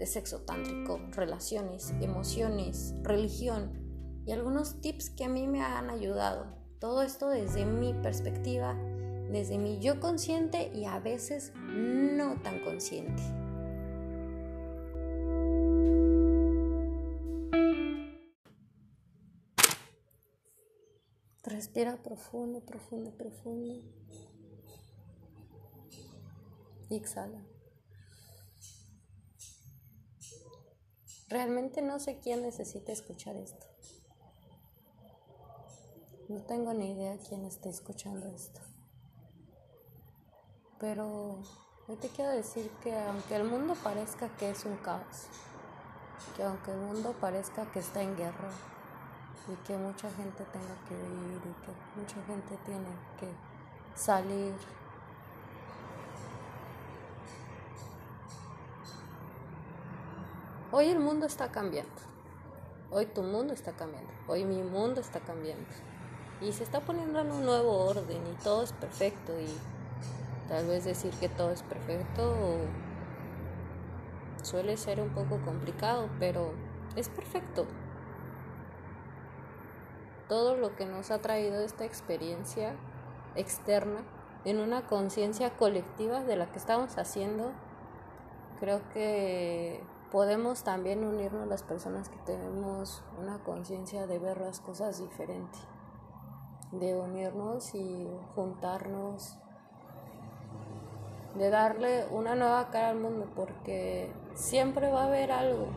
de sexo tántrico, relaciones, emociones, religión y algunos tips que a mí me han ayudado. Todo esto desde mi perspectiva, desde mi yo consciente y a veces no tan consciente. Respira profundo, profundo, profundo. Y exhala. Realmente no sé quién necesita escuchar esto. No tengo ni idea quién está escuchando esto. Pero yo te quiero decir que aunque el mundo parezca que es un caos, que aunque el mundo parezca que está en guerra y que mucha gente tenga que ir y que mucha gente tiene que salir Hoy el mundo está cambiando. Hoy tu mundo está cambiando. Hoy mi mundo está cambiando. Y se está poniendo en un nuevo orden y todo es perfecto. Y tal vez decir que todo es perfecto suele ser un poco complicado, pero es perfecto. Todo lo que nos ha traído esta experiencia externa en una conciencia colectiva de la que estamos haciendo, creo que podemos también unirnos las personas que tenemos una conciencia de ver las cosas diferente, de unirnos y juntarnos, de darle una nueva cara al mundo, porque siempre va a haber algo,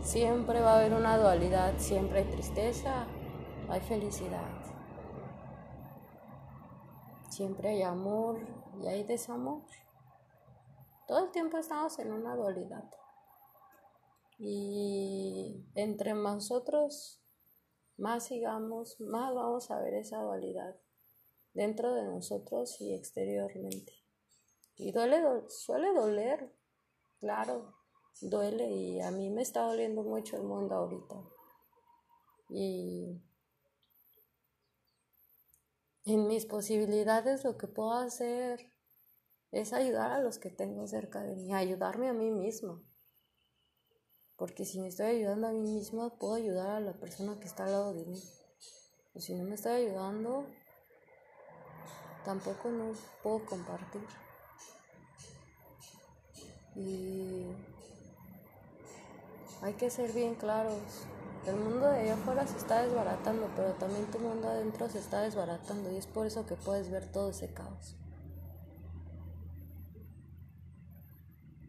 siempre va a haber una dualidad, siempre hay tristeza, hay felicidad, siempre hay amor y hay desamor. Todo el tiempo estamos en una dualidad. Y entre nosotros más sigamos, más vamos a ver esa dualidad dentro de nosotros y exteriormente. Y duele, suele doler, claro, duele y a mí me está doliendo mucho el mundo ahorita. Y en mis posibilidades lo que puedo hacer es ayudar a los que tengo cerca de mí, ayudarme a mí mismo. Porque si me estoy ayudando a mí misma, puedo ayudar a la persona que está al lado de mí. O si no me estoy ayudando, tampoco no puedo compartir. Y hay que ser bien claros. El mundo de allá afuera se está desbaratando, pero también tu mundo adentro se está desbaratando y es por eso que puedes ver todo ese caos.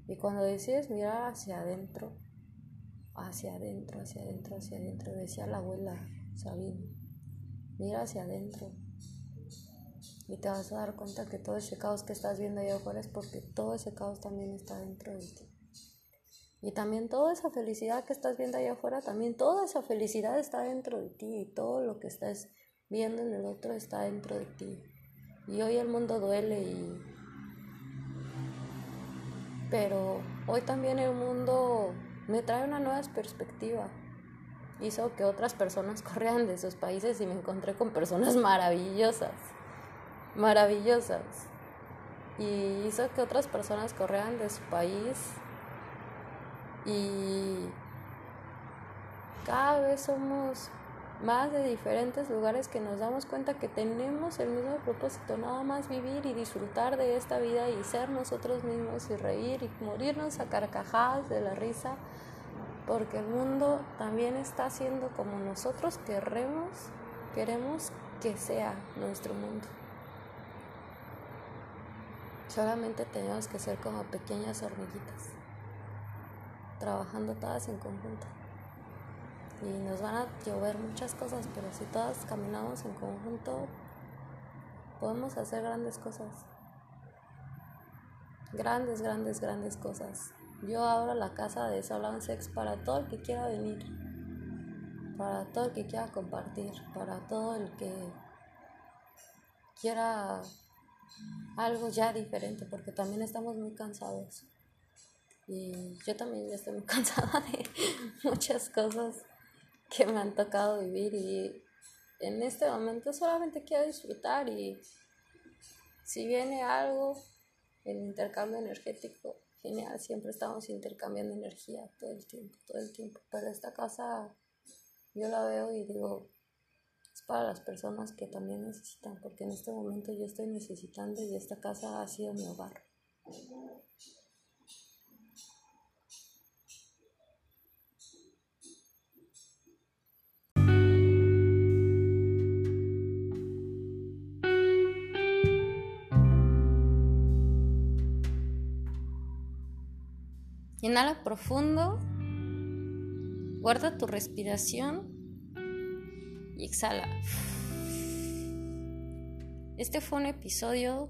Y cuando decides mirar hacia adentro, hacia adentro, hacia adentro, hacia adentro, decía la abuela Sabine, mira hacia adentro. Y te vas a dar cuenta que todo ese caos que estás viendo allá afuera es porque todo ese caos también está dentro de ti. Y también toda esa felicidad que estás viendo allá afuera, también toda esa felicidad está dentro de ti y todo lo que estás viendo en el otro está dentro de ti. Y hoy el mundo duele y pero hoy también el mundo me trae una nueva perspectiva. Hizo que otras personas corrieran de sus países y me encontré con personas maravillosas, maravillosas. Y hizo que otras personas corrieran de su país y cada vez somos más de diferentes lugares que nos damos cuenta que tenemos el mismo propósito, nada más vivir y disfrutar de esta vida y ser nosotros mismos y reír y morirnos a carcajadas de la risa, porque el mundo también está siendo como nosotros queremos, queremos que sea nuestro mundo. Solamente tenemos que ser como pequeñas hormiguitas, trabajando todas en conjunto y nos van a llover muchas cosas, pero si todas caminamos en conjunto, podemos hacer grandes cosas. Grandes, grandes, grandes cosas. Yo abro la casa de Solan Sex para todo el que quiera venir, para todo el que quiera compartir, para todo el que quiera algo ya diferente, porque también estamos muy cansados. Y yo también estoy muy cansada de muchas cosas que me han tocado vivir y en este momento solamente quiero disfrutar y si viene algo, el intercambio energético genial, siempre estamos intercambiando energía todo el tiempo, todo el tiempo. Pero esta casa yo la veo y digo, es para las personas que también necesitan, porque en este momento yo estoy necesitando y esta casa ha sido mi hogar. Inhala profundo, guarda tu respiración y exhala. Este fue un episodio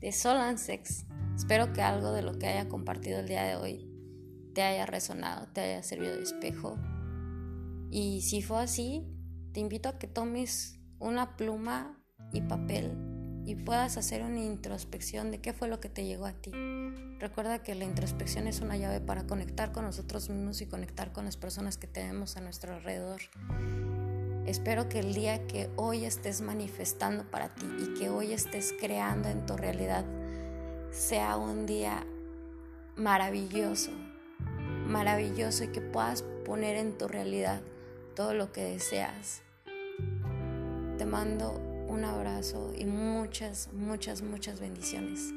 de Sol and Sex. Espero que algo de lo que haya compartido el día de hoy te haya resonado, te haya servido de espejo. Y si fue así, te invito a que tomes una pluma y papel y puedas hacer una introspección de qué fue lo que te llegó a ti. Recuerda que la introspección es una llave para conectar con nosotros mismos y conectar con las personas que tenemos a nuestro alrededor. Espero que el día que hoy estés manifestando para ti y que hoy estés creando en tu realidad sea un día maravilloso, maravilloso y que puedas poner en tu realidad todo lo que deseas. Te mando un abrazo y muchas, muchas, muchas bendiciones.